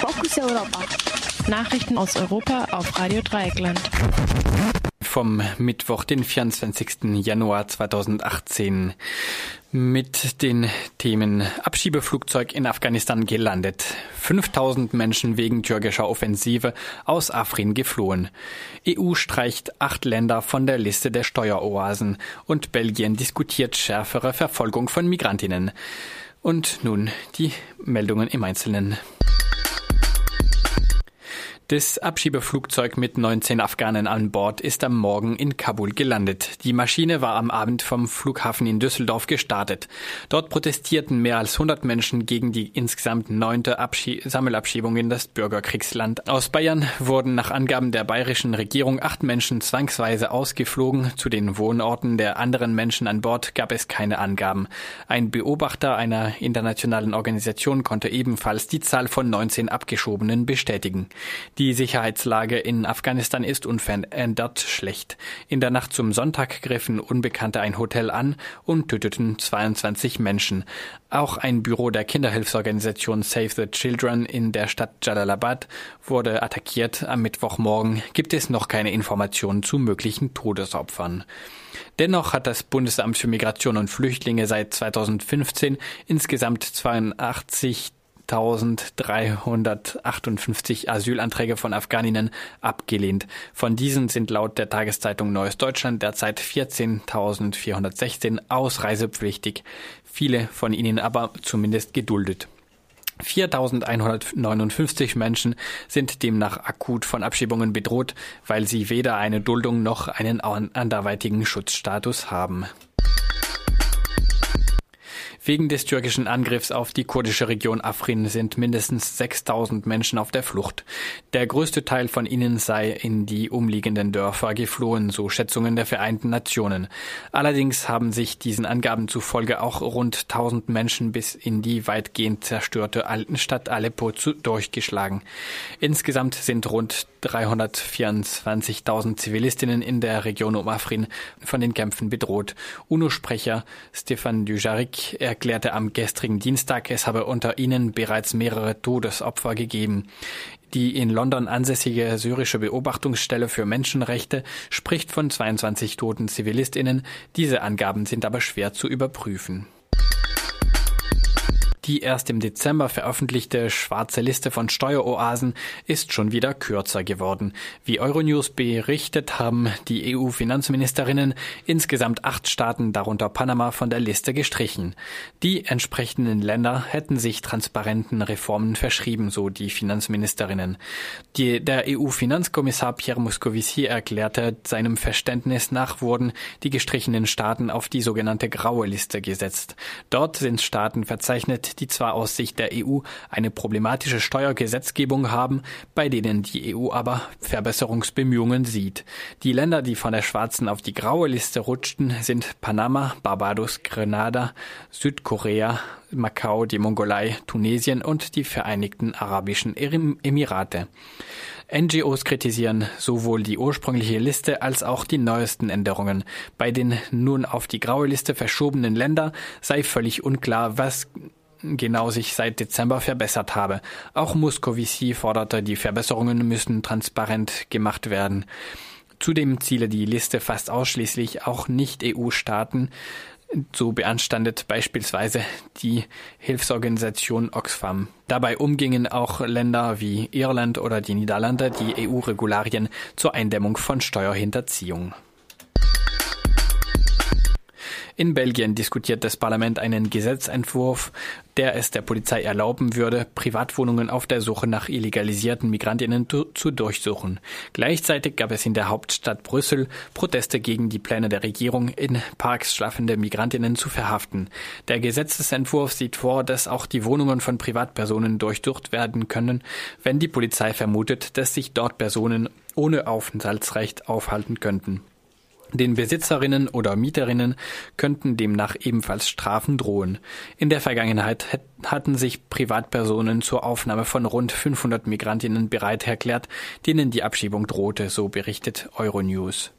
Fokus Europa. Nachrichten aus Europa auf Radio Dreieckland. Vom Mittwoch, den 24. Januar 2018 mit den Themen Abschiebeflugzeug in Afghanistan gelandet. 5000 Menschen wegen türkischer Offensive aus Afrin geflohen. EU streicht acht Länder von der Liste der Steueroasen und Belgien diskutiert schärfere Verfolgung von Migrantinnen. Und nun die Meldungen im Einzelnen. Das Abschiebeflugzeug mit 19 Afghanen an Bord ist am Morgen in Kabul gelandet. Die Maschine war am Abend vom Flughafen in Düsseldorf gestartet. Dort protestierten mehr als 100 Menschen gegen die insgesamt neunte Abschie Sammelabschiebung in das Bürgerkriegsland. Aus Bayern wurden nach Angaben der bayerischen Regierung acht Menschen zwangsweise ausgeflogen. Zu den Wohnorten der anderen Menschen an Bord gab es keine Angaben. Ein Beobachter einer internationalen Organisation konnte ebenfalls die Zahl von 19 Abgeschobenen bestätigen. Die Sicherheitslage in Afghanistan ist unverändert schlecht. In der Nacht zum Sonntag griffen Unbekannte ein Hotel an und töteten 22 Menschen. Auch ein Büro der Kinderhilfsorganisation Save the Children in der Stadt Jalalabad wurde attackiert. Am Mittwochmorgen gibt es noch keine Informationen zu möglichen Todesopfern. Dennoch hat das Bundesamt für Migration und Flüchtlinge seit 2015 insgesamt 82 1358 Asylanträge von Afghaninnen abgelehnt. Von diesen sind laut der Tageszeitung Neues Deutschland derzeit 14.416 ausreisepflichtig, viele von ihnen aber zumindest geduldet. 4.159 Menschen sind demnach akut von Abschiebungen bedroht, weil sie weder eine Duldung noch einen anderweitigen Schutzstatus haben. Wegen des türkischen Angriffs auf die kurdische Region Afrin sind mindestens 6000 Menschen auf der Flucht. Der größte Teil von ihnen sei in die umliegenden Dörfer geflohen, so Schätzungen der Vereinten Nationen. Allerdings haben sich diesen Angaben zufolge auch rund 1000 Menschen bis in die weitgehend zerstörte alten Stadt Aleppo zu, durchgeschlagen. Insgesamt sind rund 324.000 Zivilistinnen in der Region um Afrin von den Kämpfen bedroht. UNO-Sprecher Stefan Dujarric erklärte am gestrigen Dienstag, es habe unter ihnen bereits mehrere Todesopfer gegeben. Die in London ansässige syrische Beobachtungsstelle für Menschenrechte spricht von 22 toten Zivilistinnen. Diese Angaben sind aber schwer zu überprüfen. Die erst im Dezember veröffentlichte schwarze Liste von Steueroasen ist schon wieder kürzer geworden. Wie Euronews berichtet, haben die EU-Finanzministerinnen insgesamt acht Staaten, darunter Panama, von der Liste gestrichen. Die entsprechenden Länder hätten sich transparenten Reformen verschrieben, so die Finanzministerinnen. Die, der EU-Finanzkommissar Pierre Moscovici erklärte, seinem Verständnis nach wurden die gestrichenen Staaten auf die sogenannte graue Liste gesetzt. Dort sind Staaten verzeichnet, die zwar aus Sicht der EU eine problematische Steuergesetzgebung haben, bei denen die EU aber Verbesserungsbemühungen sieht. Die Länder, die von der schwarzen auf die graue Liste rutschten, sind Panama, Barbados, Grenada, Südkorea, Macau, die Mongolei, Tunesien und die Vereinigten Arabischen Emirate. NGOs kritisieren sowohl die ursprüngliche Liste als auch die neuesten Änderungen. Bei den nun auf die graue Liste verschobenen Ländern sei völlig unklar, was genau sich seit Dezember verbessert habe. Auch Muscovici forderte, die Verbesserungen müssen transparent gemacht werden. Zudem ziele die Liste fast ausschließlich auch Nicht-EU-Staaten. So beanstandet beispielsweise die Hilfsorganisation Oxfam. Dabei umgingen auch Länder wie Irland oder die Niederlande die EU-Regularien zur Eindämmung von Steuerhinterziehung. In Belgien diskutiert das Parlament einen Gesetzentwurf, der es der Polizei erlauben würde, Privatwohnungen auf der Suche nach illegalisierten Migrantinnen zu durchsuchen. Gleichzeitig gab es in der Hauptstadt Brüssel Proteste gegen die Pläne der Regierung, in Parks schlafende Migrantinnen zu verhaften. Der Gesetzesentwurf sieht vor, dass auch die Wohnungen von Privatpersonen durchsucht werden können, wenn die Polizei vermutet, dass sich dort Personen ohne Aufenthaltsrecht aufhalten könnten. Den Besitzerinnen oder Mieterinnen könnten demnach ebenfalls Strafen drohen. In der Vergangenheit hatten sich Privatpersonen zur Aufnahme von rund 500 Migrantinnen bereit erklärt, denen die Abschiebung drohte, so berichtet Euronews.